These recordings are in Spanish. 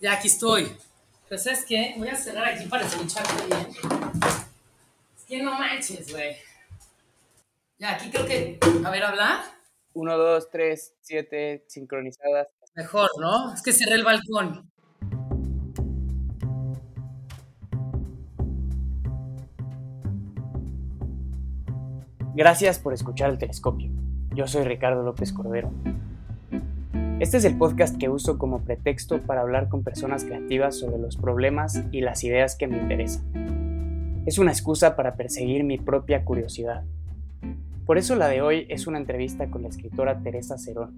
Ya aquí estoy. Pero ¿sabes qué? Voy a cerrar aquí para escucharte bien. Es que no manches, güey. Ya, aquí creo que... A ver, habla. 1, 2, 3, 7, sincronizadas. Mejor, ¿no? Es que cerré el balcón. Gracias por escuchar el telescopio. Yo soy Ricardo López Cordero. Este es el podcast que uso como pretexto para hablar con personas creativas sobre los problemas y las ideas que me interesan. Es una excusa para perseguir mi propia curiosidad. Por eso la de hoy es una entrevista con la escritora Teresa Cerón.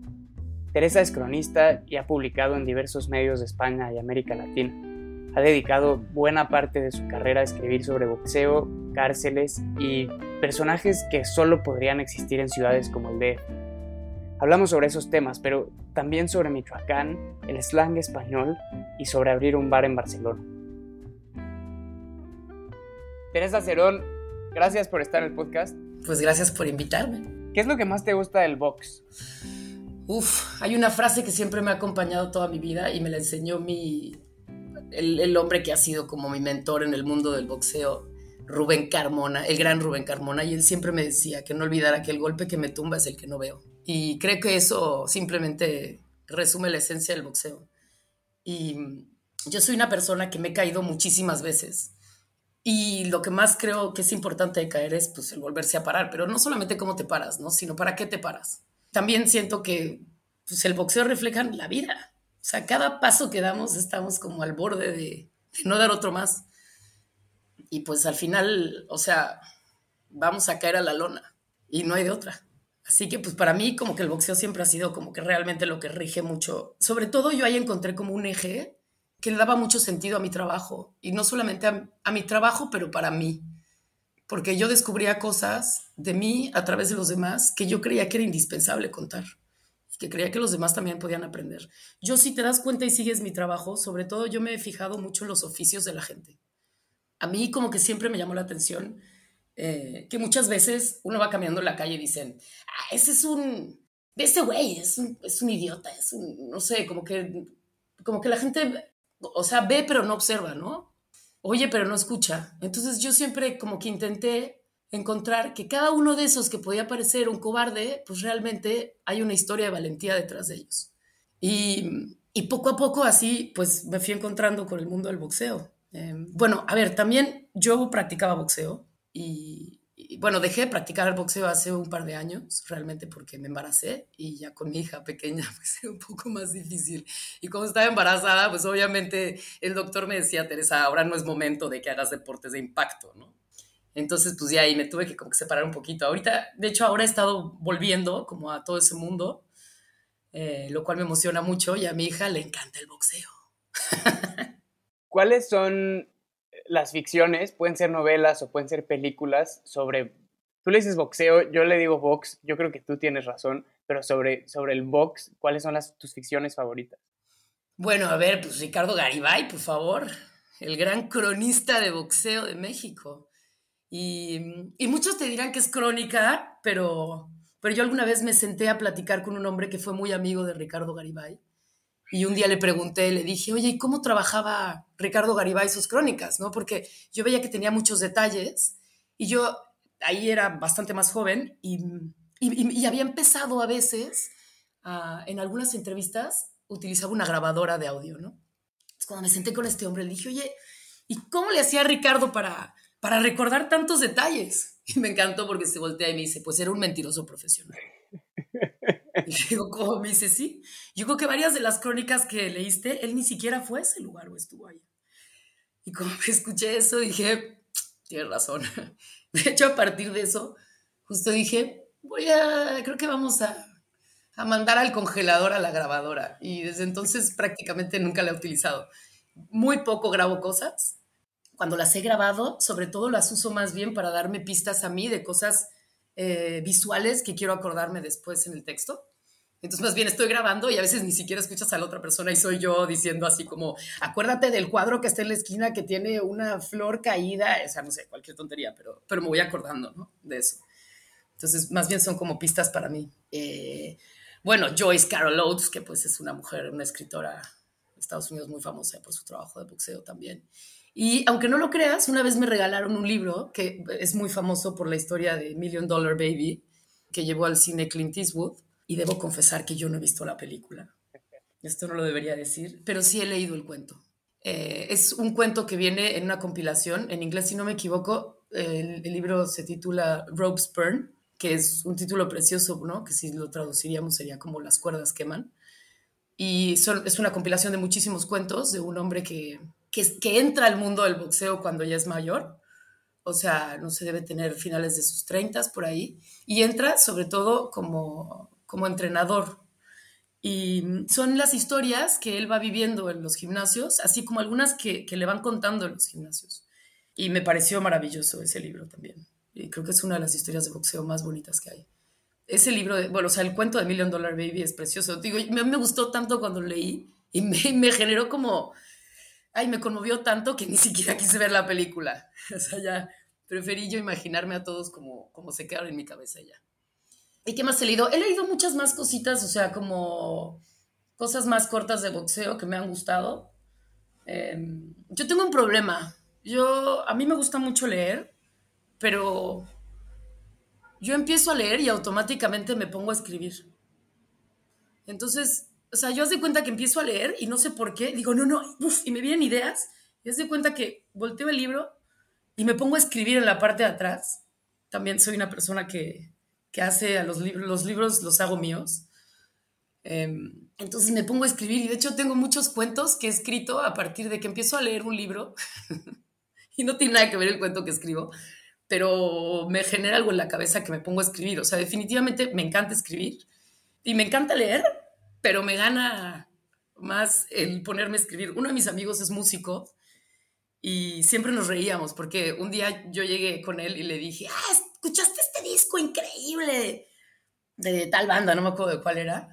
Teresa es cronista y ha publicado en diversos medios de España y América Latina. Ha dedicado buena parte de su carrera a escribir sobre boxeo, cárceles y personajes que solo podrían existir en ciudades como el DF. Hablamos sobre esos temas, pero también sobre Michoacán, el slang español y sobre abrir un bar en Barcelona. Teresa Cerón, gracias por estar en el podcast. Pues gracias por invitarme. ¿Qué es lo que más te gusta del box? Uf, hay una frase que siempre me ha acompañado toda mi vida y me la enseñó mi, el, el hombre que ha sido como mi mentor en el mundo del boxeo, Rubén Carmona, el gran Rubén Carmona, y él siempre me decía que no olvidara que el golpe que me tumba es el que no veo. Y creo que eso simplemente resume la esencia del boxeo. Y yo soy una persona que me he caído muchísimas veces. Y lo que más creo que es importante de caer es pues, el volverse a parar, pero no solamente cómo te paras, ¿no? sino para qué te paras. También siento que pues, el boxeo refleja la vida. O sea, cada paso que damos estamos como al borde de, de no dar otro más. Y pues al final, o sea, vamos a caer a la lona y no hay de otra. Así que pues para mí como que el boxeo siempre ha sido como que realmente lo que rige mucho. Sobre todo yo ahí encontré como un eje que le daba mucho sentido a mi trabajo. Y no solamente a, a mi trabajo, pero para mí. Porque yo descubría cosas de mí a través de los demás que yo creía que era indispensable contar. Y que creía que los demás también podían aprender. Yo si te das cuenta y sigues mi trabajo, sobre todo yo me he fijado mucho en los oficios de la gente. A mí como que siempre me llamó la atención eh, que muchas veces uno va caminando en la calle y dicen, ah, ese es un, ese güey es un, es un idiota, es un, no sé, como que, como que la gente, o sea, ve pero no observa, ¿no? Oye pero no escucha. Entonces yo siempre como que intenté encontrar que cada uno de esos que podía parecer un cobarde, pues realmente hay una historia de valentía detrás de ellos. Y, y poco a poco así, pues me fui encontrando con el mundo del boxeo. Eh, bueno, a ver, también yo practicaba boxeo y, bueno, dejé de practicar el boxeo hace un par de años, realmente porque me embaracé y ya con mi hija pequeña pues era un poco más difícil. Y como estaba embarazada, pues obviamente el doctor me decía, Teresa, ahora no es momento de que hagas deportes de impacto, ¿no? Entonces, pues ya ahí me tuve que como que separar un poquito. Ahorita, de hecho, ahora he estado volviendo como a todo ese mundo, eh, lo cual me emociona mucho y a mi hija le encanta el boxeo. ¿Cuáles son las ficciones? Pueden ser novelas o pueden ser películas sobre... Tú le dices boxeo, yo le digo box, yo creo que tú tienes razón, pero sobre, sobre el box, ¿cuáles son las, tus ficciones favoritas? Bueno, a ver, pues Ricardo Garibay, por favor, el gran cronista de boxeo de México. Y, y, muchos te dirán que es crónica, pero, pero yo alguna vez me senté a platicar con un hombre que fue muy amigo de Ricardo Garibay y un día le pregunté, le dije, oye, ¿y cómo trabajaba Ricardo Garibay sus crónicas? ¿no? Porque yo veía que tenía muchos detalles y yo ahí era bastante más joven y, y, había empezado a veces, uh, en algunas entrevistas, utilizaba una grabadora de audio, ¿no? Entonces, cuando me senté con este hombre, le dije, oye, ¿y cómo le hacía Ricardo para, para recordar tantos detalles? Y me encantó porque se voltea y me dice, pues era un mentiroso profesional. Y le digo, ¿cómo? Me dice, sí. Yo creo que varias de las crónicas que leíste, él ni siquiera fue a ese lugar o estuvo ahí. Y como me escuché eso, dije, tienes razón. De hecho, a partir de eso, justo dije, voy a, creo que vamos a, a mandar al congelador a la grabadora. Y desde entonces prácticamente nunca la he utilizado. Muy poco grabo cosas. Cuando las he grabado, sobre todo las uso más bien para darme pistas a mí de cosas eh, visuales que quiero acordarme después en el texto. Entonces, más bien estoy grabando y a veces ni siquiera escuchas a la otra persona y soy yo diciendo así como, acuérdate del cuadro que está en la esquina que tiene una flor caída, o sea, no sé, cualquier tontería, pero, pero me voy acordando, ¿no? De eso. Entonces, más bien son como pistas para mí. Eh, bueno, Joyce Carol Oates, que pues es una mujer, una escritora Estados Unidos muy famosa por su trabajo de boxeo también. Y aunque no lo creas, una vez me regalaron un libro que es muy famoso por la historia de Million Dollar Baby, que llevó al cine Clint Eastwood, y debo confesar que yo no he visto la película. Esto no lo debería decir, pero sí he leído el cuento. Eh, es un cuento que viene en una compilación, en inglés si no me equivoco, el, el libro se titula Rope's Burn, que es un título precioso, ¿no? Que si lo traduciríamos sería como Las cuerdas queman. Y es una compilación de muchísimos cuentos de un hombre que, que, que, entra al mundo del boxeo cuando ya es mayor. O sea, no se debe tener finales de sus 30 por ahí. Y entra sobre todo como, como entrenador. Y son las historias que él va viviendo en los gimnasios, así como algunas que, le van contando en los gimnasios. Y me pareció maravilloso ese libro también. Y creo que es una de las historias de boxeo más bonitas que hay ese libro, de, bueno, o sea, el cuento de Million Dollar Baby es precioso. Digo, me, me gustó tanto cuando leí y me, me, generó como, ay, me conmovió tanto que ni siquiera quise ver la película. O sea, ya preferí yo imaginarme a todos como, como se quedaron en mi cabeza ya. ¿Y qué más he leído? He leído muchas más cositas, o sea, como cosas más cortas de boxeo que me han gustado. Eh, yo tengo un problema. Yo, a mí me gusta mucho leer, pero yo empiezo a leer y automáticamente me pongo a escribir. Entonces, o sea, yo haz de cuenta que empiezo a leer y no sé por qué, digo, no, no, uf, y me vienen ideas, y haz de cuenta que volteo el libro y me pongo a escribir en la parte de atrás. También soy una persona que, que hace a los libros, los libros los hago míos. Um, entonces me pongo a escribir y de hecho tengo muchos cuentos que he escrito a partir de que empiezo a leer un libro y no tiene nada que ver el cuento que escribo, pero me genera algo en la cabeza que me pongo a escribir. O sea, definitivamente me encanta escribir y me encanta leer, pero me gana más el ponerme a escribir. Uno de mis amigos es músico y siempre nos reíamos porque un día yo llegué con él y le dije, ah, ¿escuchaste este disco increíble de tal banda? No me acuerdo de cuál era.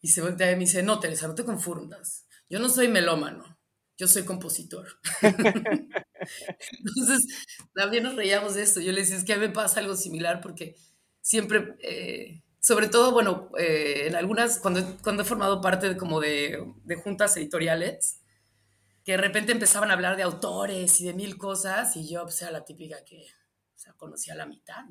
Y se voltea y me dice, no, Teresa, no te confundas. Yo no soy melómano, yo soy compositor. Entonces, también nos reíamos de esto. Yo le decía, es que a mí me pasa algo similar porque siempre, eh, sobre todo, bueno, eh, en algunas, cuando, cuando he formado parte de, como de, de, juntas editoriales, de repente empezaban a hablar de autores y de mil cosas, y yo, pues, era la típica que o sea, conocía la mitad.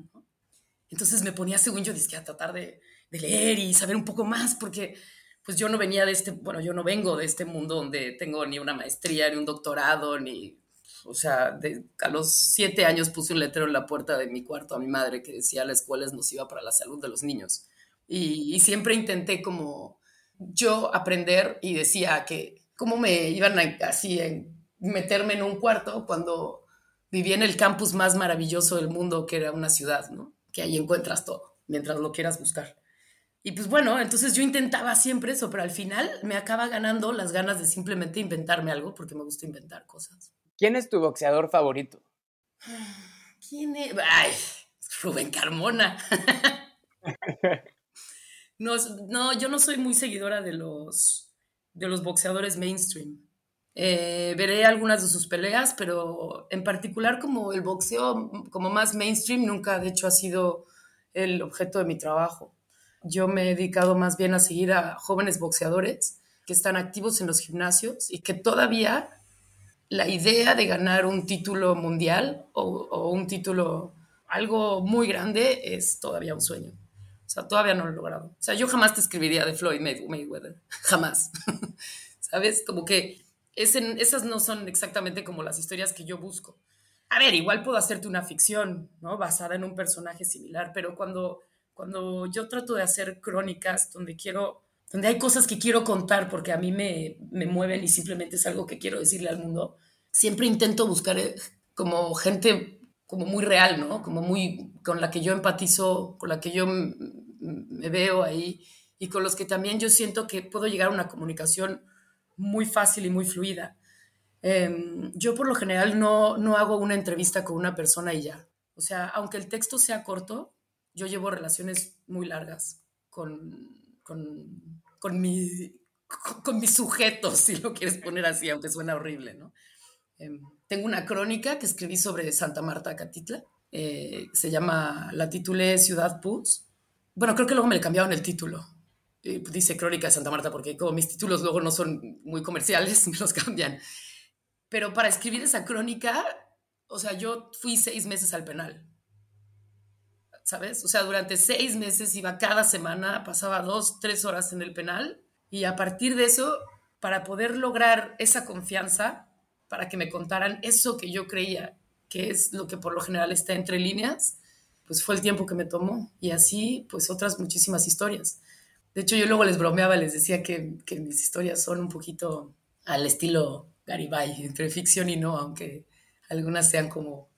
Entonces me ponía, según yo, a tratar de, de leer y saber un poco más, porque pues yo no venía de este, bueno, yo no vengo de este mundo donde tengo ni una maestría, ni un doctorado, ni o sea, de, a los siete años puse un letrero en la puerta de mi cuarto a mi madre que decía la escuela es nociva para la salud de los niños. Y siempre intenté como yo aprender y decía que cómo me iban a, así a meterme en un cuarto cuando vivía en el campus más maravilloso del mundo, que era una ciudad, ¿no? Que ahí encuentras todo, mientras lo quieras buscar. Y pues bueno, entonces yo intentaba siempre eso, pero al final me acaba ganando las ganas de simplemente inventarme algo, porque me gusta inventar cosas. ¿Quién es tu boxeador favorito? ¿Quién es? Ay, Rubén Carmona. no, no, yo no soy muy seguidora de los, de los boxeadores mainstream. Eh, veré algunas de sus peleas, pero en particular como el boxeo como más mainstream nunca de hecho ha sido el objeto de mi trabajo. Yo me he dedicado más bien a seguir a jóvenes boxeadores que están activos en los gimnasios y que todavía la idea de ganar un título mundial o, o, un título, algo muy grande, es todavía un sueño. O sea, todavía no lo he logrado. O sea, yo jamás te escribiría de Floyd Mayweather. Jamás. ¿Sabes? Como que ese, esas no son exactamente como las historias que yo busco. A ver, igual puedo hacerte una ficción, ¿no? Basada en un personaje similar, pero cuando, cuando yo trato de hacer crónicas donde quiero donde hay cosas que quiero contar porque a mí me, me, mueven y simplemente es algo que quiero decirle al mundo, siempre intento buscar eh, como gente como muy real, ¿no? Como muy con la que yo empatizo, con la que yo me veo ahí y con los que también yo siento que puedo llegar a una comunicación muy fácil y muy fluida. Eh, yo por lo general no, no hago una entrevista con una persona y ya. O sea, aunque el texto sea corto, yo llevo relaciones muy largas con, con con mi, con mis sujetos, si lo quieres poner así, aunque suena horrible, ¿no? Eh, tengo una crónica que escribí sobre Santa Marta, Catitla. Eh, se llama, la titulé Ciudad Puz. Bueno, creo que luego me le cambiaron el título. dice Crónica de Santa Marta, porque como mis títulos luego no son muy comerciales, me los cambian. Pero para escribir esa crónica, o sea, yo fui seis meses al penal. ¿Sabes? O sea, durante seis meses iba cada semana, pasaba dos, tres horas en el penal. Y a partir de eso, para poder lograr esa confianza, para que me contaran eso que yo creía que es lo que por lo general está entre líneas, pues fue el tiempo que me tomó. Y así, pues otras muchísimas historias. De hecho, yo luego les bromeaba, les decía que, que mis historias son un poquito al estilo Garibay, entre ficción y no, aunque algunas sean como,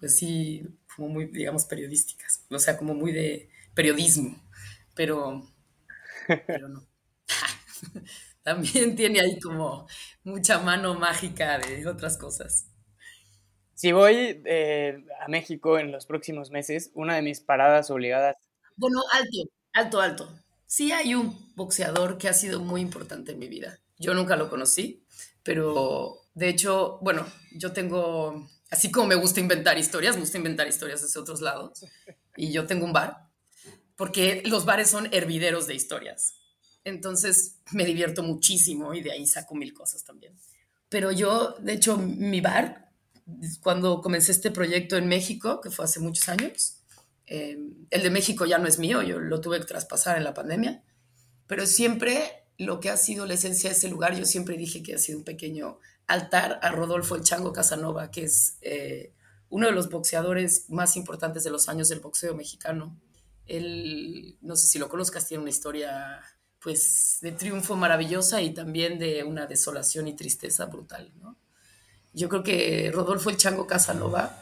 pues sí, como muy, digamos, periodísticas, o sea, como muy de periodismo, pero, pero no. También tiene ahí como mucha mano mágica de otras cosas. Si voy eh, a México en los próximos meses, una de mis paradas obligadas. Bueno, alto, alto, alto. Sí hay un boxeador que ha sido muy importante en mi vida. Yo nunca lo conocí, pero de hecho, bueno, yo tengo, así como me gusta inventar historias, me gusta inventar historias desde otros lados. Y yo tengo un bar, porque los bares son hervideros de historias. Entonces me divierto muchísimo y de ahí saco mil cosas también. Pero yo, de hecho, mi bar, cuando comencé este proyecto en México, que fue hace muchos años, eh, el de México ya no es mío, yo lo tuve que traspasar en la pandemia, pero siempre lo que ha sido la esencia de ese lugar, yo siempre dije que ha sido un pequeño altar a Rodolfo el Chango Casanova, que es eh, uno de los boxeadores más importantes de los años del boxeo mexicano. Él, no sé si lo conozcas, tiene una historia pues de triunfo maravillosa y también de una desolación y tristeza brutal, ¿no? Yo creo que Rodolfo el Chango Casanova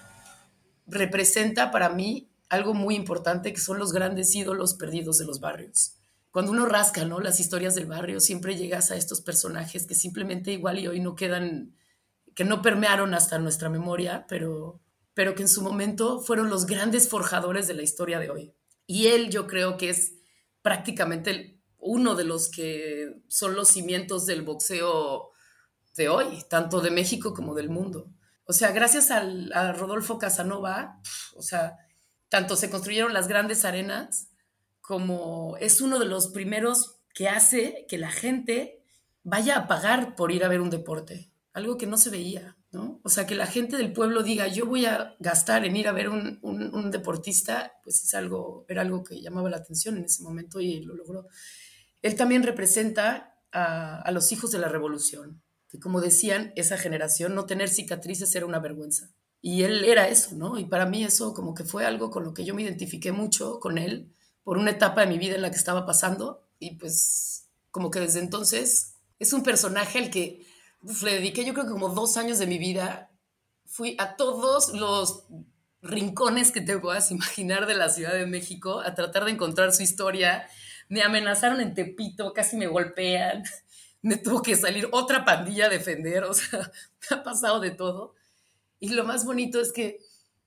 representa para mí algo muy importante que son los grandes ídolos perdidos de los barrios. Cuando uno rasca, ¿no? Las historias del barrio, siempre llegas a estos personajes que simplemente igual y hoy no quedan, que no permearon hasta nuestra memoria, pero, pero que en su momento fueron los grandes forjadores de la historia de hoy. Y él yo creo que es prácticamente uno de los que son los cimientos del boxeo de hoy, tanto de México como del mundo. O sea, gracias a Rodolfo Casanova, o sea, tanto se construyeron las grandes arenas como es uno de los primeros que hace que la gente vaya a pagar por ir a ver un deporte, algo que no se veía, ¿no? O sea, que la gente del pueblo diga, yo voy a gastar en ir a ver un, deportista, pues es algo, era algo que llamaba la atención en ese momento y lo logró. Él también representa a los hijos de la revolución, que como decían, esa generación, no tener cicatrices era una vergüenza. Y él era eso, ¿no? Y para mí eso como que fue algo con lo que yo me identifiqué mucho con él por una etapa de mi vida en la que estaba pasando. Y pues como que desde entonces es un personaje al que le dediqué yo creo que como dos años de mi vida. Fui a todos los rincones que te puedas imaginar de la Ciudad de México a tratar de encontrar su historia. Me amenazaron en Tepito, casi me golpean. Me tuvo que salir otra pandilla a defender, o sea, ha pasado de todo. Y lo más bonito es que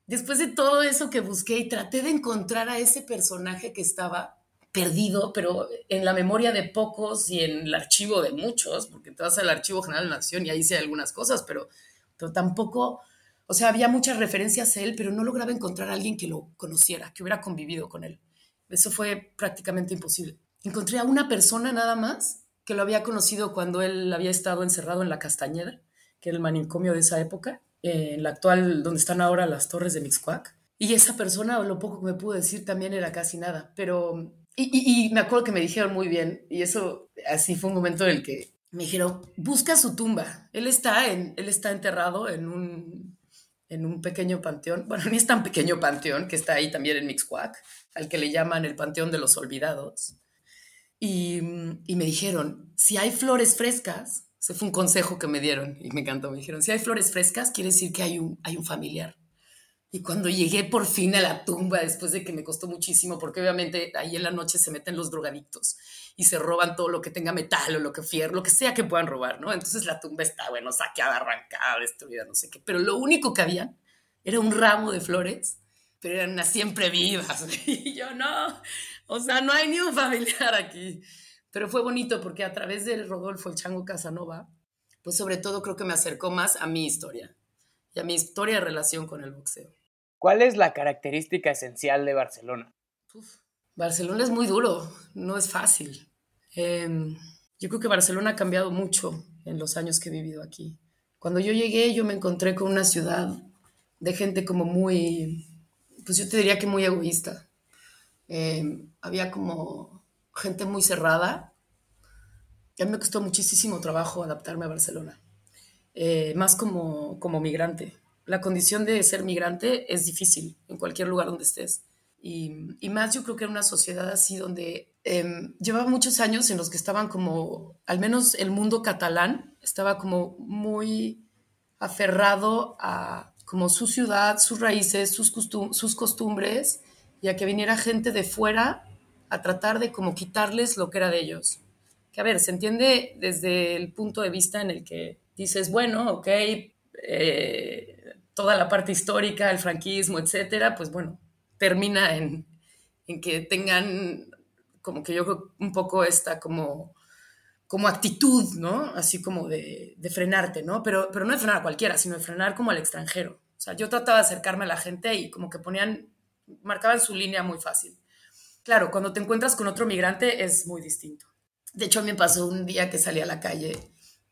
después de todo eso que busqué y traté de encontrar a ese personaje que estaba perdido, pero en la memoria de pocos y en el archivo de muchos, porque te vas al Archivo General de la Nación y ahí hay algunas cosas, pero, pero tampoco, o sea, había muchas referencias a él, pero no lograba encontrar a alguien que lo conociera, que hubiera convivido con él. Eso fue prácticamente imposible. Encontré a una persona nada más que lo había conocido cuando él había estado encerrado en la Castañeda, que era el manicomio de esa época, en la actual, donde están ahora las torres de Mixcoac. Y esa persona, lo poco que me pudo decir, también era casi nada. Pero, y, me acuerdo que me dijeron muy bien, y eso, así fue un momento en el que me dijeron, busca su tumba. Él está, en, él está enterrado en un, en un pequeño panteón, bueno, ni es tan pequeño panteón, que está ahí también en Mixcoac, al que le llaman el Panteón de los Olvidados. Y, y me dijeron, si hay flores frescas, ese fue un consejo que me dieron y me encantó. Me dijeron, si hay flores frescas, quiere decir que hay un, hay un familiar. Y cuando llegué por fin a la tumba, después de que me costó muchísimo, porque obviamente ahí en la noche se meten los drogadictos y se roban todo lo que tenga metal o lo que fierro, lo que sea que puedan robar, ¿no? Entonces la tumba está, bueno, saqueada, arrancada, destruida, no sé qué. Pero lo único que había era un ramo de flores, pero eran unas siempre vivas. Y yo, no, o sea, no hay ni un familiar aquí. Pero fue bonito porque a través del Rodolfo el Chango Casanova, pues sobre todo creo que me acercó más a mi historia y a mi historia de relación con el boxeo. ¿Cuál es la característica esencial de Barcelona? Barcelona es muy duro, no es fácil. Em, yo creo que Barcelona ha cambiado mucho en los años que he vivido aquí. Cuando yo llegué, yo me encontré con una ciudad de gente como muy, pues yo te diría que muy egoísta. Em, había como gente muy cerrada. Y a mí me costó muchísimo trabajo adaptarme a Barcelona, eh, más como, como migrante. La condición de ser migrante es difícil en cualquier lugar donde estés. Y, y más yo creo que era una sociedad así donde eh, llevaba muchos años en los que estaban como, al menos el mundo catalán, estaba como muy aferrado a como su ciudad, sus raíces, sus, costum sus costumbres y a que viniera gente de fuera a tratar de como quitarles lo que era de ellos. Que a ver, se entiende desde el punto de vista en el que dices, bueno, ok, eh, toda la parte histórica, el franquismo, etcétera, pues bueno, termina en, que tengan como que yo un poco esta como, como actitud, ¿no? Así como de, de, frenarte, ¿no? Pero, pero no de frenar a cualquiera, sino de frenar como al extranjero. O sea, yo trataba de acercarme a la gente y como que ponían, marcaban su línea muy fácil. Claro, cuando te encuentras con otro migrante es muy distinto. De hecho, a me pasó un día que salí a la calle.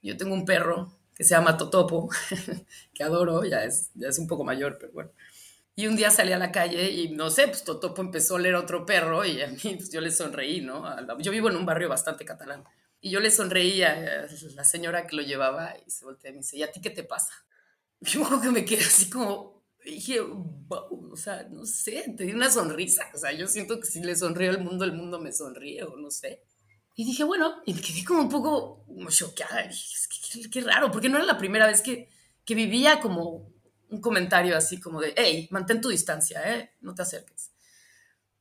Yo tengo un perro que se llama Totopo, que adoro, ya es, ya es un poco mayor, pero bueno. Y un día salí a la calle y no sé, pues Totopo empezó a leer otro perro y a mí pues, yo le sonreí, ¿no? Yo vivo en un barrio bastante catalán. Y yo le sonreí a la señora que lo llevaba y se voltea y me dice, ¿y a ti qué te pasa? Yo creo que me quedé así como, dije, wow, o sea, no sé, te di una sonrisa. O sea, yo siento que si le sonrío al mundo, el mundo me sonríe o no sé. Y dije, bueno, y me quedé como un poco choqueada. Dije, que, qué, qué, raro, porque no era la primera vez que, que vivía como un comentario así como de, hey, mantén tu distancia, ¿eh? no te acerques.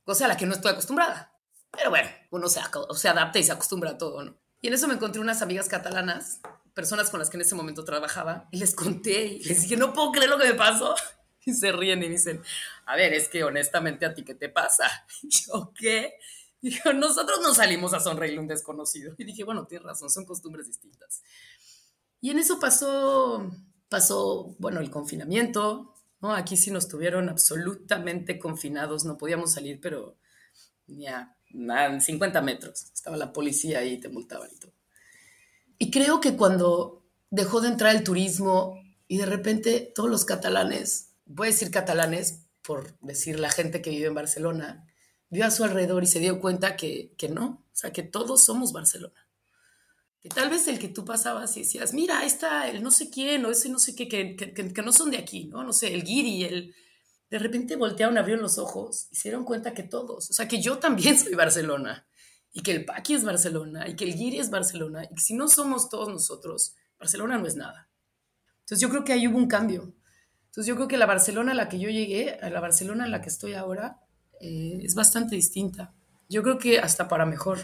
Cosa a la que no estoy acostumbrada. Pero bueno, uno se, se adapta y se acostumbra a todo, ¿no? Y en eso me encontré unas amigas catalanas, personas con las que en ese momento trabajaba, y les conté y les dije, no puedo creer lo que me pasó. Y se ríen y dicen, a ver, es que honestamente a ti, ¿qué te pasa? Y yo, ¿qué? Dijo, nosotros no salimos a sonreírle a un desconocido. Y dije, bueno, tienes razón, son costumbres distintas. Y en eso pasó pasó, bueno, el confinamiento, ¿no? Aquí sí nos tuvieron absolutamente confinados, no podíamos salir, pero ya, nada, 50 metros, estaba la policía ahí, te multaban y todo. Y creo que cuando dejó de entrar el turismo y de repente todos los catalanes, voy a decir catalanes por decir la gente que vive en Barcelona, vio a su alrededor y se dio cuenta que, que no, o sea, que todos somos Barcelona que tal vez el que tú pasabas y decías, mira, ahí está el no sé quién o ese no sé qué, que, que, que no son de aquí, ¿no? No sé, el guiri, el... De repente voltearon, abrieron los ojos y se dieron cuenta que todos, o sea, que yo también soy Barcelona y que el Paqui es Barcelona y que el guiri es Barcelona y que si no somos todos nosotros, Barcelona no es nada. Entonces yo creo que ahí hubo un cambio. Entonces yo creo que la Barcelona a la que yo llegué, a la Barcelona en la que estoy ahora, eh, es bastante distinta. Yo creo que hasta para mejor,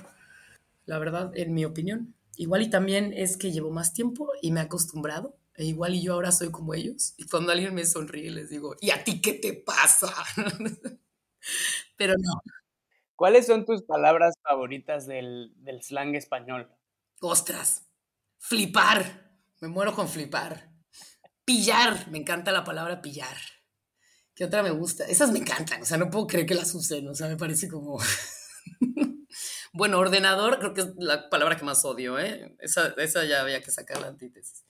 la verdad, en mi opinión. Igual y también es que llevo más tiempo y me he acostumbrado. E igual y yo ahora soy como ellos. Y cuando alguien me sonríe les digo, ¿y a ti qué te pasa? Pero no. ¿Cuáles son tus palabras favoritas del, del slang español? Ostras, flipar. Me muero con flipar. Pillar. Me encanta la palabra pillar. ¿Qué otra me gusta? Esas me encantan. O sea, no puedo creer que las usen. O sea, me parece como... Bueno, ordenador creo que es la palabra que más odio, ¿eh? Esa, esa ya había que sacar la antítesis.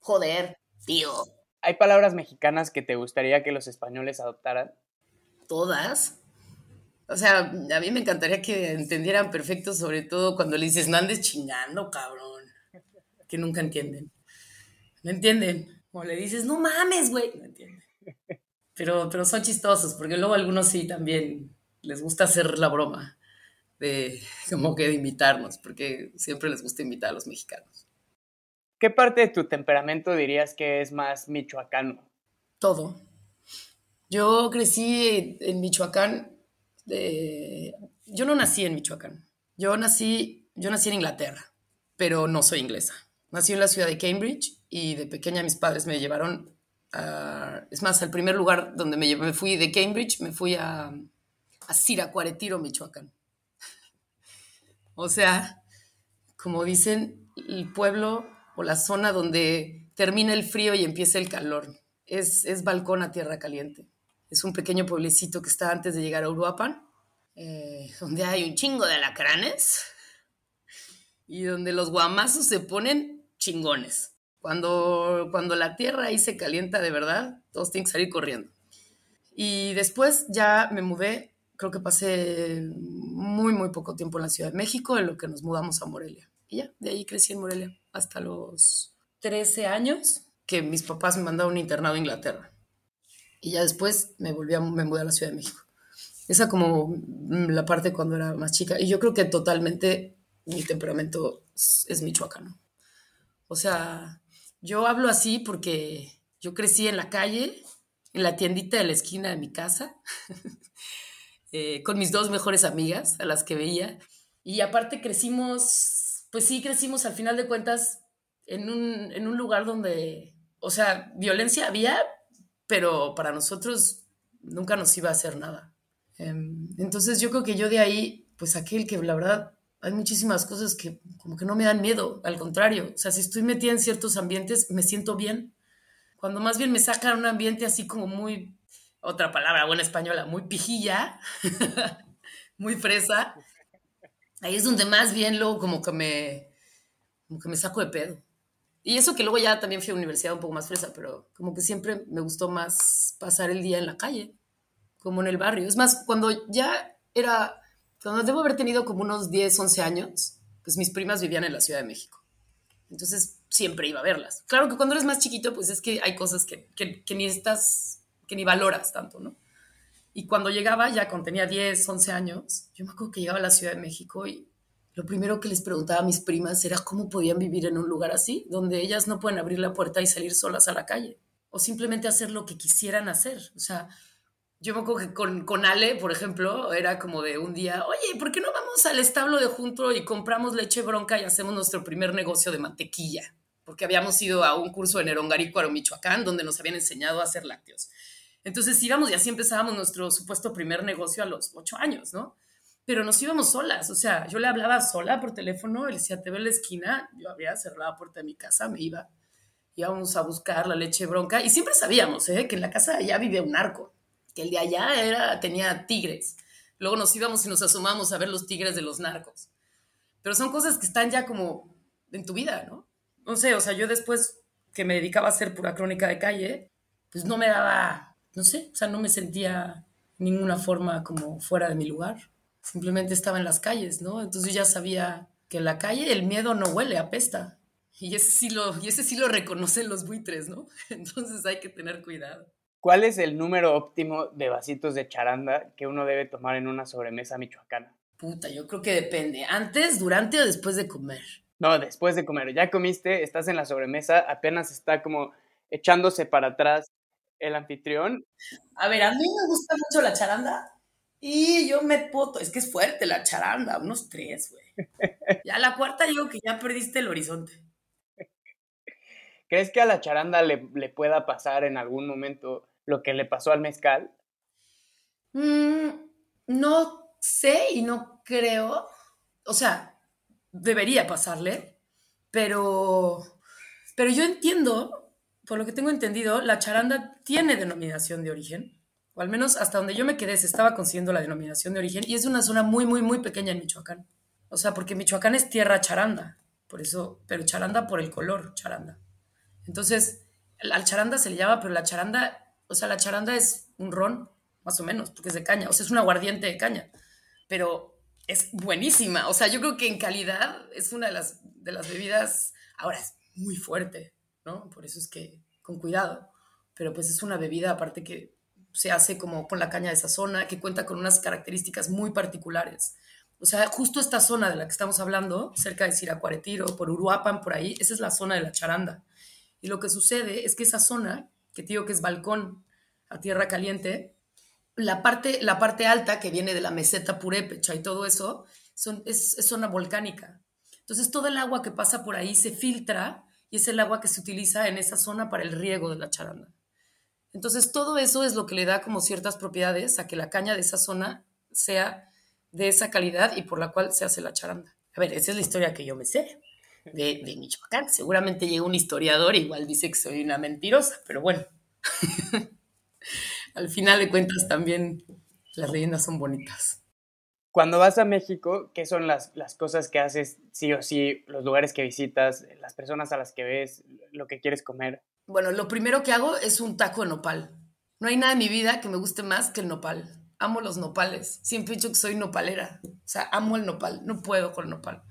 Joder, tío. ¿Hay palabras mexicanas que te gustaría que los españoles adoptaran? Todas. O sea, a mí me encantaría que entendieran perfecto, sobre todo cuando le dices, no andes chingando, cabrón. Que nunca entienden. No entienden. O le dices, no mames, güey. No entienden. Pero, pero son chistosos, porque luego algunos sí también les gusta hacer la broma de como que de invitarnos, porque siempre les gusta invitar a los mexicanos. ¿Qué parte de tu temperamento dirías que es más michoacano? Todo. Yo crecí en Michoacán. Eh, yo no nací en Michoacán. Yo nací, yo nací en Inglaterra, pero no soy inglesa. Nací en la ciudad de Cambridge y de pequeña mis padres me llevaron a... Es más, al primer lugar donde me, me fui de Cambridge, me fui a, a Siracuaretiro, Michoacán. O sea, como dicen, el pueblo la zona donde termina el frío y empieza el calor. Es, es balcón a tierra caliente. Es un pequeño pueblecito que está antes de llegar a Uruapan, eh, donde hay un chingo de alacranes, y donde los guamazos se ponen chingones. Cuando, cuando la tierra ahí se calienta de verdad, todos tienen que salir corriendo. Y después ya me mudé, creo que pasé muy, muy poco tiempo en la Ciudad de México, en lo que nos mudamos a Morelia. Y ya, de ahí crecí en Morelia hasta los 13 años que mis papás me mandaron un internado a Inglaterra. Y ya después me volví a, me mudé a la Ciudad de México. Esa como la parte cuando era más chica. Y yo creo que totalmente mi temperamento es, michoacano. O sea, yo hablo así porque yo crecí en la calle, en la tiendita de la esquina de mi casa, eh, con mis dos mejores amigas a las que veía. Y aparte crecimos, pues sí, crecimos al final de cuentas en un, en un lugar donde, o sea, violencia había, pero para nosotros nunca nos iba a hacer nada. Em, entonces yo creo que yo de ahí, pues aquel que la verdad hay muchísimas cosas que como que no me dan miedo, al contrario, o sea, si estoy metida en ciertos ambientes, me siento bien. Cuando más bien me sacan un ambiente así como muy, otra palabra buena española, muy pijilla, muy fresa, ahí es donde más bien luego como que me, como que me saco de pedo. Y eso que luego ya también fui a universidad un poco más fresa, pero como que siempre me gustó más pasar el día en la calle, como en el barrio. Es más, cuando ya era cuando debo haber tenido como unos 10, 11 años, pues mis primas vivían en la Ciudad de México. Entonces siempre iba a verlas. Claro que cuando eres más chiquito, pues es que hay cosas que, que, ni estás, que ni valoras tanto, ¿no? Y cuando llegaba, ya cuando tenía 10, 11 años, yo me acuerdo que llegaba a la Ciudad de México y lo primero que les preguntaba a mis primas era cómo podían vivir en un lugar así, donde ellas no pueden abrir la puerta y salir solas a la calle, o simplemente hacer lo que quisieran hacer. O sea, yo me acuerdo que con, con, Ale, por ejemplo, era como de un día, oye, ¿por qué no vamos al establo de junto y compramos leche bronca y hacemos nuestro primer negocio de mantequilla? Porque habíamos ido a un curso en Erongarícuaro, Michoacán, donde nos habían enseñado a hacer lácteos. Entonces íbamos y así empezábamos nuestro supuesto primer negocio a los ocho años, ¿no? Pero nos íbamos solas, o sea, yo le hablaba sola por teléfono, él decía, te veo en la esquina, yo había cerrado la puerta de mi casa, me iba, íbamos a buscar la leche bronca y siempre sabíamos, ¿eh? Que en la casa allá vivía un narco que el de allá era, tenía tigres. Luego nos íbamos y nos asomamos a ver los tigres de los narcos. Pero son cosas que están ya como en tu vida, ¿no? No sé, o sea, yo después que me dedicaba a hacer pura crónica de calle, pues no me daba, no sé, o sea, no me sentía ninguna forma como fuera de mi lugar. Simplemente estaba en las calles, ¿no? Entonces yo ya sabía que en la calle el miedo no huele, apesta. Y ese sí lo, y ese sí lo reconocen los buitres, ¿no? Entonces hay que tener cuidado. ¿Cuál es el número óptimo de vasitos de charanda que uno debe tomar en una sobremesa michoacana? Puta, yo creo que depende. ¿Antes, durante o después de comer? No, después de comer. Ya comiste, estás en la sobremesa, apenas está como echándose para atrás el anfitrión. A ver, a mí me gusta mucho la charanda y yo me puedo... Es que es fuerte la charanda, unos tres, güey. Ya la cuarta digo que ya perdiste el horizonte. ¿Crees que a la charanda le, le pueda pasar en algún momento lo que le pasó al mezcal? Mm, no sé y no creo. O sea, debería pasarle, pero, pero yo entiendo, por lo que tengo entendido, la charanda tiene denominación de origen, o al menos hasta donde yo me quedé se estaba consiguiendo la denominación de origen, y es una zona muy, muy, muy pequeña en Michoacán. O sea, porque Michoacán es tierra charanda, por eso, pero charanda por el color charanda. Entonces, al charanda se le llama, pero la charanda o sea, la charanda es un ron, más o menos, porque es de caña. O sea, es un aguardiente de caña. Pero es buenísima. O sea, yo creo que en calidad es una de las, de las bebidas. Ahora es muy fuerte, ¿no? Por eso es que con cuidado. Pero pues es una bebida, aparte que se hace como con la caña de esa zona, que cuenta con unas características muy particulares. O sea, justo esta zona de la que estamos hablando, cerca de Siracuaretiro, por Uruapan, por ahí, esa es la zona de la charanda. Y lo que sucede es que esa zona que digo que es balcón a tierra caliente, la parte, la parte alta que viene de la meseta purépecha y todo eso son, es, zona volcánica. Entonces todo el agua que pasa por ahí se filtra y es el agua que se utiliza en esa zona para el riego de la charanda. Entonces todo eso es lo que le da como ciertas propiedades a que la caña de esa zona sea de esa calidad y por la cual se hace la charanda. A ver, esa es la historia que yo me sé de, Michoacán. Seguramente llega un historiador y igual dice que soy una mentirosa, pero bueno, al final de cuentas también las leyendas son bonitas. Cuando vas a México, ¿qué son las, las cosas que haces sí o sí, los lugares que visitas, las personas a las que ves, lo que quieres comer? Bueno, lo primero que hago es un taco de nopal. No hay nada en mi vida que me guste más que el nopal. Amo los nopales. Siempre he dicho que soy nopalera. O sea, amo el nopal. No puedo con el nopal.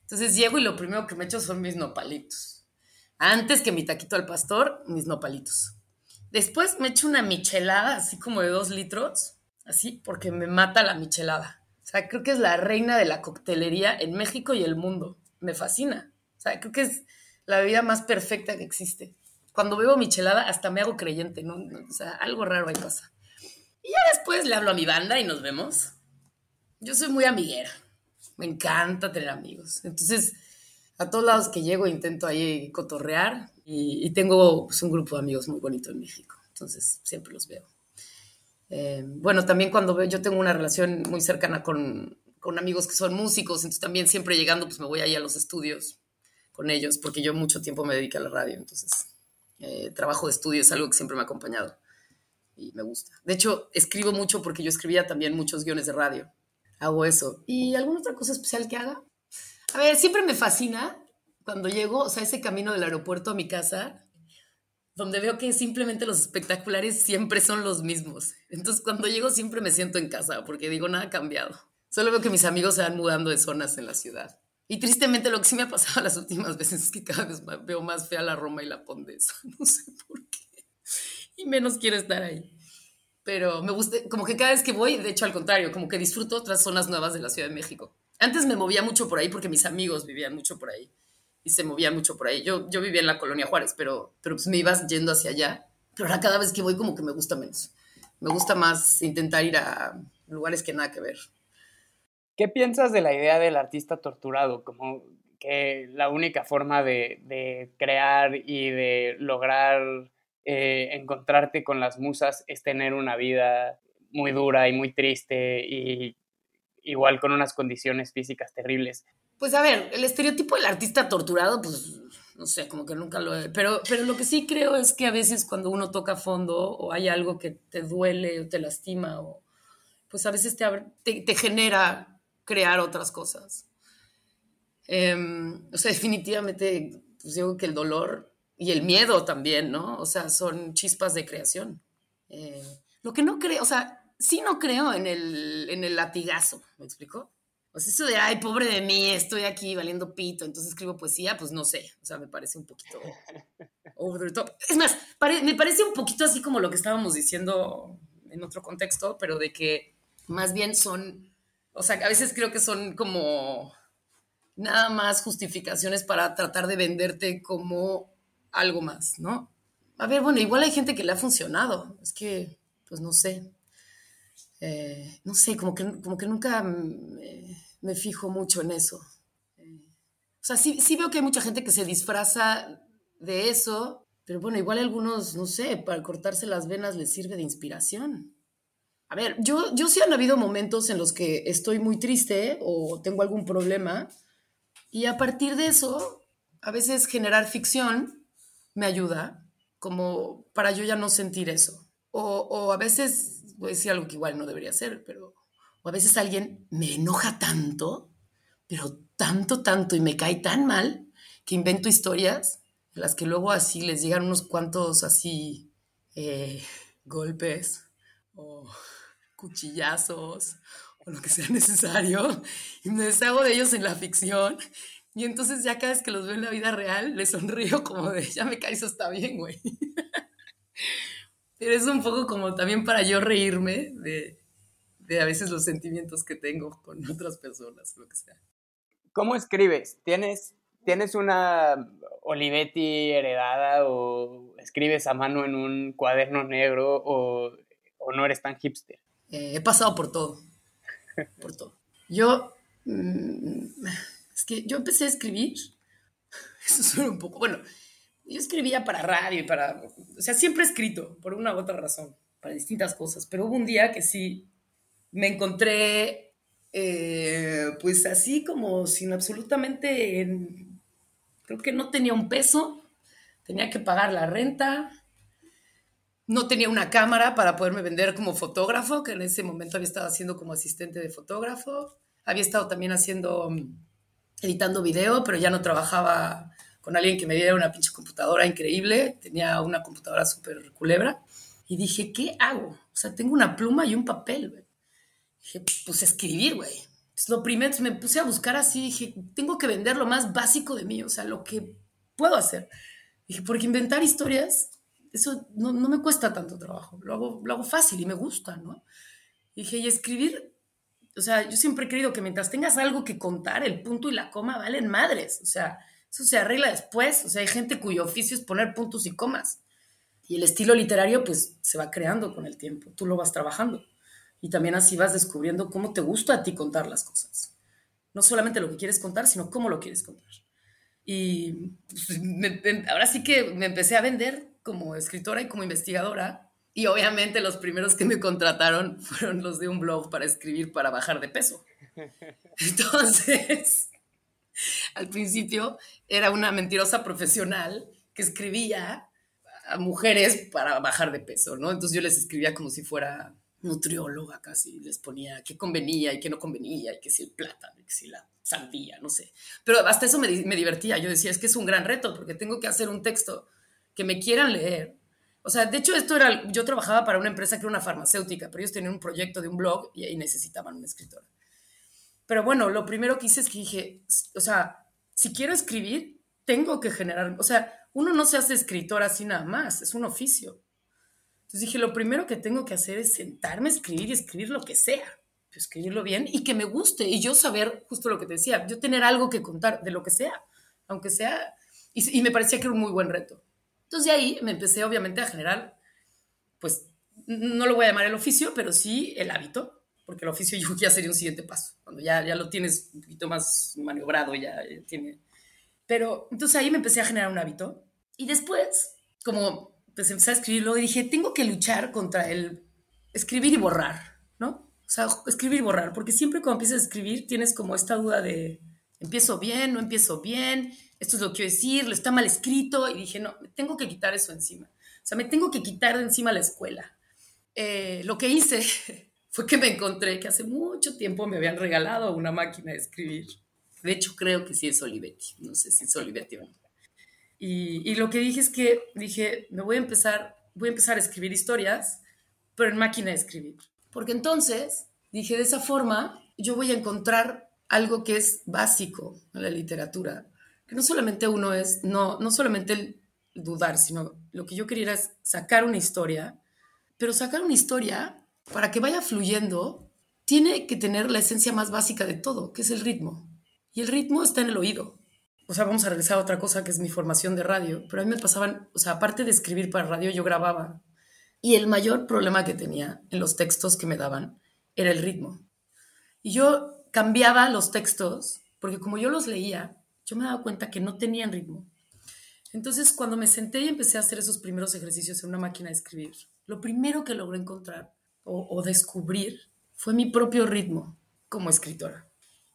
Entonces llego y lo primero que me echo son mis nopalitos. Antes que mi taquito al pastor, mis nopalitos. Después me echo una michelada, así como de dos litros, así, porque me mata la michelada. O sea, creo que es la reina de la coctelería en México y el mundo. Me fascina. O sea, creo que es la bebida más perfecta que existe. Cuando bebo michelada, hasta me hago creyente, ¿no? O sea, algo raro ahí pasa. Y ya después le hablo a mi banda y nos vemos. Yo soy muy amiguera. Me encanta tener amigos. Entonces, a todos lados que llego intento ahí cotorrear y, tengo pues, un grupo de amigos muy bonito en México. Entonces, siempre los veo. Eh, bueno, también cuando veo, yo tengo una relación muy cercana con, con amigos que son músicos, entonces también siempre llegando, pues me voy ahí a los estudios con ellos, porque yo mucho tiempo me dedico a la radio, entonces eh, trabajo de estudio es algo que siempre me ha acompañado y me gusta. De hecho, escribo mucho porque yo escribía también muchos guiones de radio. Hago eso. ¿Y alguna otra cosa especial que haga? A ver, siempre me fascina cuando llego, o sea, ese camino del aeropuerto a mi casa, donde veo que simplemente los espectaculares siempre son los mismos. Entonces, cuando llego siempre me siento en casa porque digo, nada ha cambiado. Solo veo que mis amigos se van mudando de zonas en la ciudad. Y tristemente lo que sí me ha pasado las últimas veces es que cada vez veo más fea la Roma y la Condesa. No sé por qué. Y menos quiero estar ahí. Pero me gusta, como que cada vez que voy, de hecho al contrario, como que disfruto otras zonas nuevas de la Ciudad de México. Antes me movía mucho por ahí porque mis amigos vivían mucho por ahí y se movían mucho por ahí. Yo, yo vivía en la colonia Juárez, pero, pero pues me ibas yendo hacia allá. Pero ahora cada vez que voy como que me gusta menos. Me gusta más intentar ir a lugares que nada que ver. ¿Qué piensas de la idea del artista torturado? Como que la única forma de, crear y de lograr eh, encontrarte con las musas es tener una vida muy dura y muy triste y igual con unas condiciones físicas terribles. Pues a ver, el estereotipo del artista torturado, pues no sé, como que nunca lo he... Pero, pero lo que sí creo es que a veces cuando uno toca fondo o hay algo que te duele o te lastima, o, pues a veces te, te, te genera crear otras cosas. Em, o sea, definitivamente, pues digo que el dolor y el miedo también, ¿no? O sea, son chispas de creación. Eh, lo que no creo, o sea, sí no creo en el, en el latigazo, ¿me explico? Sea, eso de, ay, pobre de mí, estoy aquí valiendo pito, entonces escribo poesía, pues no sé, o sea, me parece un poquito over the top. Es más, me parece un poquito así como lo que estábamos diciendo en otro contexto, pero de que más bien son o sea, a veces creo que son como nada más justificaciones para tratar de venderte como algo más, ¿no? A ver, bueno, igual hay gente que le ha funcionado. Es que, pues no sé. Eh, no sé, como que, como que nunca me, fijo mucho en eso. Eh, o sea, sí, sí veo que hay mucha gente que se disfraza de eso, pero bueno, igual algunos, no sé, para cortarse las venas les sirve de inspiración. A ver, yo, yo sí han habido momentos en los que estoy muy triste o tengo algún problema y a partir de eso, a veces generar ficción me ayuda como para yo ya no sentir eso. O, o a veces, voy a decir algo que igual no debería ser, pero o a veces alguien me enoja tanto, pero tanto, tanto y me cae tan mal que invento historias en las que luego así les llegan unos cuantos así eh, golpes o cuchillazos o lo que sea necesario y me deshago de ellos en la ficción. Y entonces ya cada vez que los veo en la vida real, les sonrío como de, ya me cae, eso está bien, güey. Pero es un poco como también para yo reírme de, de a veces los sentimientos que tengo con otras personas, lo que sea. ¿Cómo escribes? ¿Tienes, ¿Tienes una Olivetti heredada o escribes a mano en un cuaderno negro o, o no eres tan hipster? Eh, he pasado por todo, por todo. Yo, mm, es que yo empecé a escribir, eso suena un poco, bueno, yo escribía para radio y para, o sea, siempre he escrito, por una u otra razón, para distintas cosas, pero hubo un día que sí me encontré, eh, pues así como sin absolutamente, creo que no tenía un peso, tenía que pagar la renta, no tenía una cámara para poderme vender como fotógrafo, que en ese momento había estado haciendo como asistente de fotógrafo. Había estado también haciendo, mm, editando video, pero ya no trabajaba con alguien que me diera una pinche computadora increíble. Tenía una computadora súper culebra. Y dije, ¿qué hago? O sea, tengo una pluma y un papel, güey. Dije, pues escribir, güey. lo primero, me puse a buscar así, dije, tengo que vender lo más básico de mí, o sea, lo que puedo hacer. Dije, porque inventar historias eso no, no, me cuesta tanto trabajo, lo hago, lo hago fácil y me gusta, ¿no? Y dije, y escribir, o sea, yo siempre he creído que mientras tengas algo que contar, el punto y la coma valen madres, o sea, eso se arregla después, o sea, hay gente cuyo oficio es poner puntos y comas. Y el estilo literario, pues, se va creando con el tiempo, tú lo vas trabajando. Y también así vas descubriendo cómo te gusta a ti contar las cosas. No solamente lo que quieres contar, sino cómo lo quieres contar. Y pues, ahora sí que me empecé a vender como escritora y como investigadora. Y obviamente los primeros que me contrataron fueron los de un blog para escribir para bajar de peso. Entonces, al principio era una mentirosa profesional que escribía a mujeres para bajar de peso, ¿no? Entonces yo les escribía como si fuera nutrióloga casi, les ponía qué convenía y qué no convenía, y que si el plátano, y que si la sandía, no sé. Pero hasta eso me, me divertía, yo decía, es que es un gran reto, porque tengo que hacer un texto que me quieran leer. O sea, de hecho, esto era, yo trabajaba para una empresa que era una farmacéutica, pero ellos tenían un proyecto de un blog y ahí necesitaban un escritor. Pero bueno, lo primero que hice es que dije, o sea, si quiero escribir, tengo que generar, o sea, uno no se hace escritor así nada más, es un oficio. Entonces dije, lo primero que tengo que hacer es sentarme a escribir y escribir lo que sea, escribirlo bien y que me guste y yo saber justo lo que te decía, yo tener algo que contar de lo que sea, aunque sea, y, y me parecía que era un muy buen reto. Entonces de ahí me empecé obviamente a generar, pues no lo voy a llamar el oficio, pero sí el hábito, porque el oficio yo ya sería un siguiente paso, cuando ya, ya lo tienes un poquito más maniobrado, ya tiene... Pero entonces ahí me empecé a generar un hábito y después, como pues empecé a escribirlo, dije, tengo que luchar contra el escribir y borrar, ¿no? O sea, escribir y borrar, porque siempre cuando empiezas a escribir tienes como esta duda de, empiezo bien, no empiezo bien, esto es lo que quiero decir, lo está mal escrito, y dije, no, me tengo que quitar eso encima. O sea, me tengo que quitar de encima la escuela. Eh, lo que hice fue que me encontré que hace mucho tiempo me habían regalado una máquina de escribir. De hecho, creo que sí es Olivetti. No sé si es Olivetti o no. Y, y, lo que dije es que dije, me voy a empezar, voy a empezar a escribir historias, pero en máquina de escribir. Porque entonces dije, de esa forma, yo voy a encontrar algo que es básico en la literatura, que no solamente uno es, no, no solamente el dudar, sino lo que yo quería era sacar una historia, pero sacar una historia para que vaya fluyendo, tiene que tener la esencia más básica de todo, que es el ritmo. Y el ritmo está en el oído. O sea, vamos a regresar a otra cosa que es mi formación de radio, pero a mí me pasaban, o sea, aparte de escribir para radio, yo grababa. Y el mayor problema que tenía en los textos que me daban era el ritmo. Y yo cambiaba los textos, porque como yo los leía, yo me daba cuenta que no tenían ritmo. Entonces, cuando me senté y empecé a hacer esos primeros ejercicios en una máquina de escribir, lo primero que logré encontrar o, descubrir fue mi propio ritmo como escritora.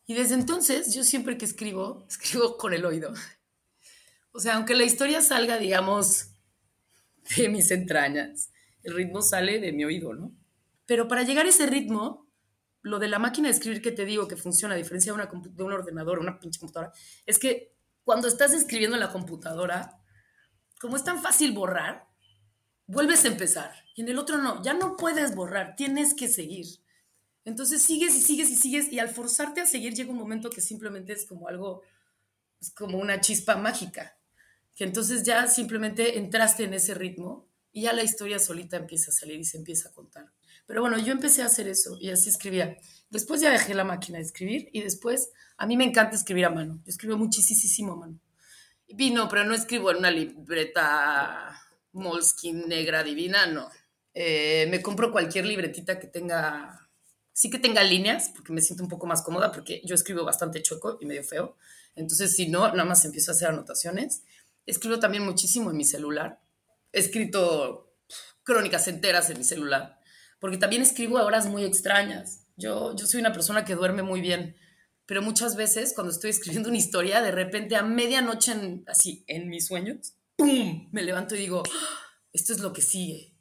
Y desde entonces, yo siempre que escribo, escribo con el oído. O sea, aunque la historia salga, digamos, de mis entrañas, el ritmo sale de mi oído, ¿no? Pero para llegar a ese ritmo, lo de la máquina de escribir que te digo que funciona a diferencia de, una, de un ordenador, una pinche computadora, es que cuando estás escribiendo en la computadora, como es tan fácil borrar, vuelves a empezar. Y en el otro no, ya no puedes borrar, tienes que seguir. Entonces sigues y sigues y sigues y al forzarte a seguir llega un momento que simplemente es como algo, es como una chispa mágica, que entonces ya simplemente entraste en ese ritmo y ya la historia solita empieza a salir y se empieza a contar. Pero bueno, yo empecé a hacer eso y así escribía. Después ya dejé la máquina de escribir y después a mí me encanta escribir a mano. Yo escribo muchísimo a mano. Y no, pero no escribo en una libreta Moleskine negra divina, no. Eh, me compro cualquier libretita que tenga, sí que tenga líneas, porque me siento un poco más cómoda, porque yo escribo bastante chueco y medio feo. Entonces, si no, nada más empiezo a hacer anotaciones. Escribo también muchísimo en mi celular. He escrito crónicas enteras en mi celular porque también escribo a horas muy extrañas. Yo, yo soy una persona que duerme muy bien, pero muchas veces cuando estoy escribiendo una historia, de repente a medianoche, así, en mis sueños, ¡pum! Me levanto y digo, ¡Ah! esto es lo que sigue.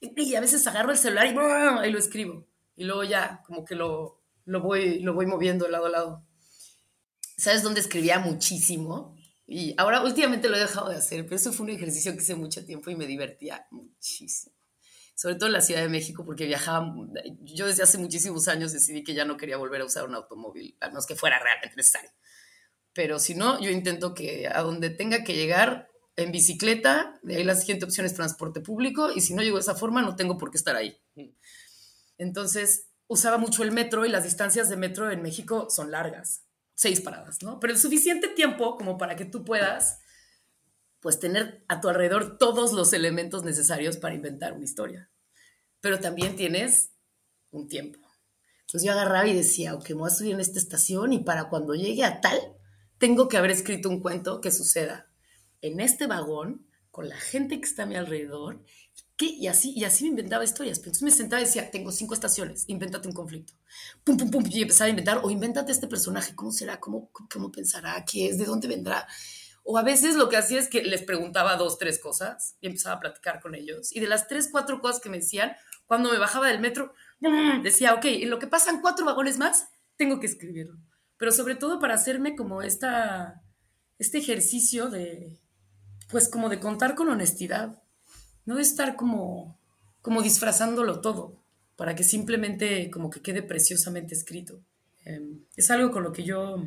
Y a veces agarro el celular y, lo escribo. Y luego ya como que lo, lo, voy, lo voy moviendo de lado a lado. ¿Sabes dónde escribía muchísimo? Y ahora últimamente lo he dejado de hacer, pero eso fue un ejercicio que hice mucho tiempo y me divertía muchísimo. Sobre todo en la Ciudad de México, porque viajaba. Yo desde hace muchísimos años decidí que ya no quería volver a usar un automóvil, a menos que fuera realmente necesario. Pero si no, yo intento que a donde tenga que llegar, en bicicleta, de ahí la siguiente opción es transporte público, y si no llego de esa forma, no tengo por qué estar ahí. Entonces, usaba mucho el metro y las distancias de metro en México son largas, seis paradas, ¿no? Pero el suficiente tiempo como para que tú puedas, pues, tener a tu alrededor todos los elementos necesarios para inventar una historia. Pero también tienes un tiempo. Entonces yo agarraba y decía, ok, me voy a subir en esta estación y para cuando llegue a tal, tengo que haber escrito un cuento que suceda en este vagón con la gente que está a mi alrededor. ¿qué? Y, así, y así me inventaba historias. Entonces me sentaba y decía, tengo cinco estaciones, invéntate un conflicto. Pum, pum, pum, y empezaba a inventar, o invéntate este personaje, ¿cómo será? ¿Cómo, cómo pensará? ¿Qué es? ¿De dónde vendrá? O a veces lo que hacía es que les preguntaba dos, tres cosas y empezaba a platicar con ellos. Y de las tres, cuatro cosas que me decían, cuando me bajaba del metro, decía, ok, en lo que pasan cuatro vagones más, tengo que escribirlo. Pero sobre todo para hacerme como esta, este ejercicio de, pues como de contar con honestidad, no de estar como, como disfrazándolo todo, para que simplemente como que quede preciosamente escrito. Em, es algo con lo que yo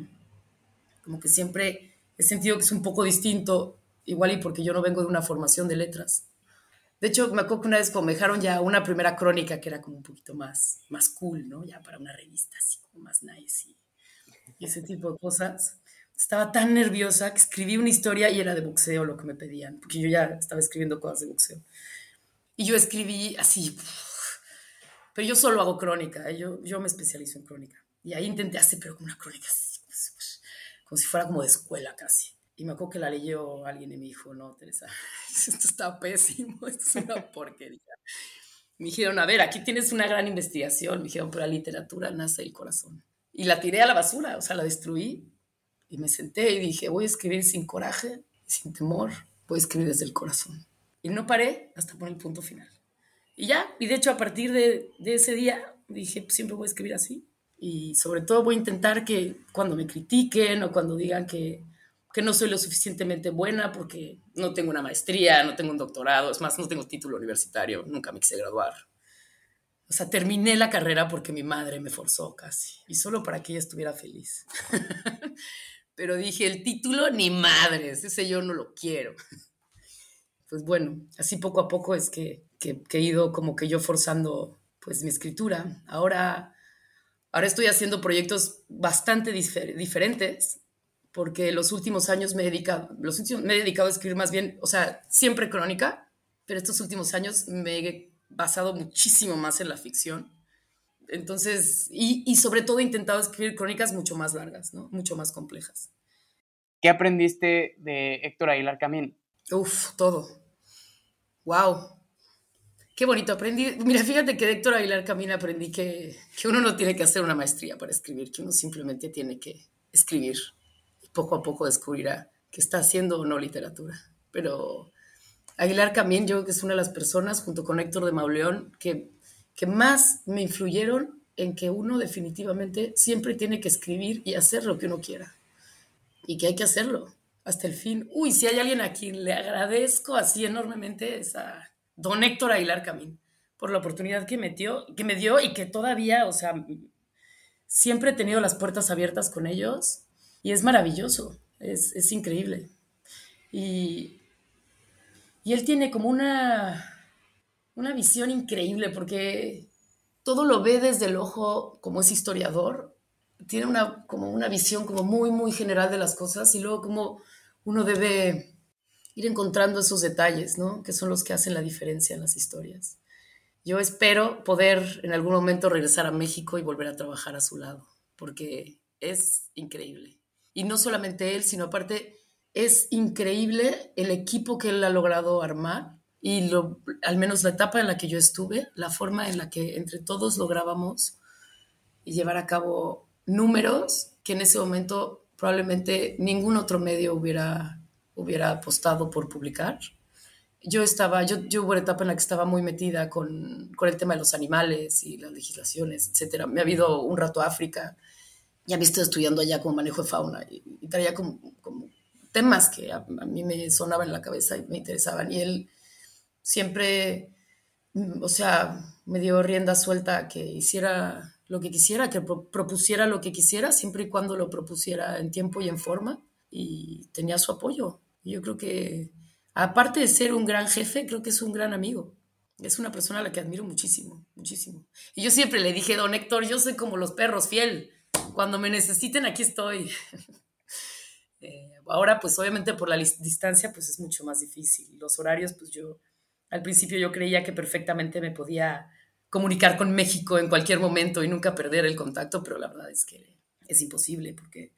como que siempre he sentido que es un poco distinto, igual y porque yo no vengo de una formación de letras. De hecho, me acuerdo que una vez como me dejaron ya una primera crónica que era como un poquito más, más cool, ¿no? Ya para una revista así como más nice y, y ese tipo de cosas estaba tan nerviosa que escribí una historia y era de boxeo lo que me pedían, porque yo ya estaba escribiendo cosas de boxeo. Y yo escribí así, pero yo solo hago crónica, ¿eh? yo, yo me especializo en crónica. Y ahí intenté hacer, pero como una crónica así, como si fuera como de escuela casi. Y me acuerdo que la leyó alguien y me dijo, no, Teresa, esto está pésimo, es una porquería. Me dijeron, a ver, aquí tienes una gran investigación. Me dijeron, pero la literatura nace el corazón. Y la tiré a la basura, o sea, la destruí y me senté y dije, voy a escribir sin coraje, sin temor, voy a escribir desde el corazón. Y no paré hasta poner el punto final. Y ya, y de hecho a partir de, de ese día dije, pues siempre voy a escribir así. Y sobre todo voy a intentar que cuando me critiquen o cuando digan que, que no soy lo suficientemente buena porque no tengo una maestría, no tengo un doctorado, es más, no tengo título universitario, nunca me quise graduar. O sea, terminé la carrera porque mi madre me forzó casi, y solo para que ella estuviera feliz. pero dije, el título ni madres, ese yo no lo quiero. Pues bueno, así poco a poco es que, que, he ido como que yo forzando pues mi escritura. Ahora, ahora estoy haciendo proyectos bastante diferentes porque los últimos años me he, dedicado, los últimos, me he dedicado a escribir más bien, o sea, siempre crónica, pero estos últimos años me he basado muchísimo más en la ficción entonces, y, sobre todo he intentado escribir crónicas mucho más largas, ¿no? Mucho más complejas. ¿Qué aprendiste de Héctor Aguilar Camín? Uf, todo. Wow. Qué bonito. Aprendí. Mira, fíjate que de Héctor Aguilar Camín aprendí que, que uno no tiene que hacer una maestría para escribir, que uno simplemente tiene que escribir. Y poco a poco descubrirá que está haciendo o no literatura. Pero Aguilar Camín, yo creo que es una de las personas, junto con Héctor de Mauleón, que que más me influyeron en que uno definitivamente siempre tiene que escribir y hacer lo que uno quiera. Y que hay que hacerlo hasta el fin. Uy, si hay alguien a quien le agradezco así enormemente es a don Héctor Aguilar Camín por la oportunidad que, metió, que me dio y que todavía, o sea, siempre he tenido las puertas abiertas con ellos y es maravilloso, es, es increíble. Y, y él tiene como una una visión increíble porque todo lo ve desde el ojo como es historiador, tiene una, como una visión como muy, muy general de las cosas y luego como uno debe ir encontrando esos detalles, ¿no? Que son los que hacen la diferencia en las historias. Yo espero poder en algún momento regresar a México y volver a trabajar a su lado, porque es increíble. Y no solamente él, sino aparte es increíble el equipo que él ha logrado armar y lo, al menos la etapa en la que yo estuve, la forma en la que entre todos lográbamos llevar a cabo números que en ese momento probablemente ningún otro medio hubiera, hubiera apostado por publicar, yo estaba, yo, yo hubo una etapa en la que estaba muy metida con, con el tema de los animales y las legislaciones, etcétera. Me ha habido un rato a África, ya me estoy estudiando allá como manejo de fauna y, y traía como, como, temas que a, a, mí me sonaban en la cabeza y me interesaban. Y él siempre, o sea, me dio rienda suelta a que hiciera lo que quisiera, que pro propusiera lo que quisiera, siempre y cuando lo propusiera en tiempo y en forma, y tenía su apoyo. Yo creo que aparte de ser un gran jefe, creo que es un gran amigo. Es una persona a la que admiro muchísimo, muchísimo. Y yo siempre le dije, don Héctor, yo soy como los perros, fiel. Cuando me necesiten, aquí estoy. eh, ahora, pues obviamente por la distancia, pues es mucho más difícil. Los horarios, pues yo, al principio yo creía que perfectamente me podía comunicar con México en cualquier momento y nunca perder el contacto, pero la verdad es que es imposible porque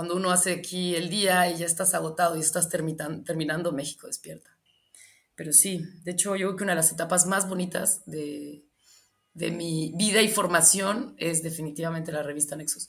cuando uno hace aquí el día y ya estás agotado y estás terminando, México despierta. Pero sí, de hecho yo creo que una de las etapas más bonitas de, de mi vida y formación es definitivamente la revista Nexus.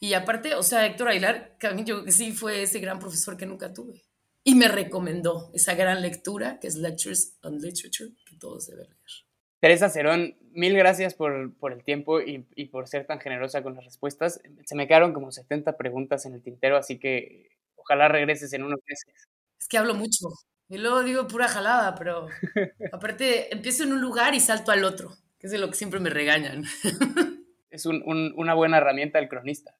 Y aparte, o sea, Héctor Aguilar, que a mí yo sí fue ese gran profesor que nunca tuve. Y me recomendó esa gran lectura que es Lectures on Literature, que todos deben leer. Teresa Cerón, mil gracias por, por el tiempo y, y, por ser tan generosa con las respuestas. Se me quedaron como 70 preguntas en el tintero, así que ojalá regreses en unos meses. Es que hablo mucho. Y luego digo pura jalada, pero aparte empiezo en un lugar y salto al otro, que es de lo que siempre me regañan. es un, un, una buena herramienta el cronista.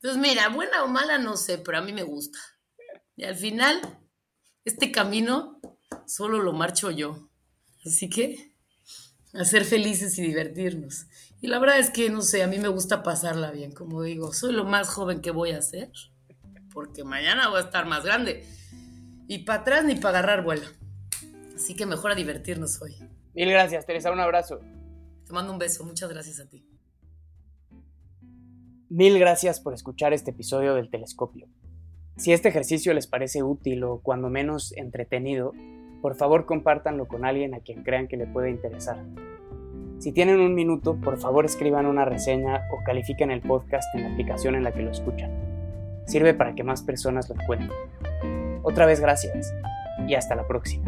Pues mira, buena o mala no sé, pero a mí me gusta. Y al final, este camino solo lo marcho yo. Así que a ser felices y divertirnos. Y la verdad es que, no sé, a mí me gusta pasarla bien, como digo, soy lo más joven que voy a ser, porque mañana voy a estar más grande. Y para atrás ni para agarrar vuelo. Así que mejor a divertirnos hoy. Mil gracias, Teresa, un abrazo. Te mando un beso, muchas gracias a ti. Mil gracias por escuchar este episodio del Telescopio. Si este ejercicio les parece útil o cuando menos entretenido, por favor compártanlo con alguien a quien crean que le puede interesar. Si tienen un minuto, por favor escriban una reseña o califiquen el podcast en la aplicación en la que lo escuchan. Sirve para que más personas lo encuentren. Otra vez gracias y hasta la próxima.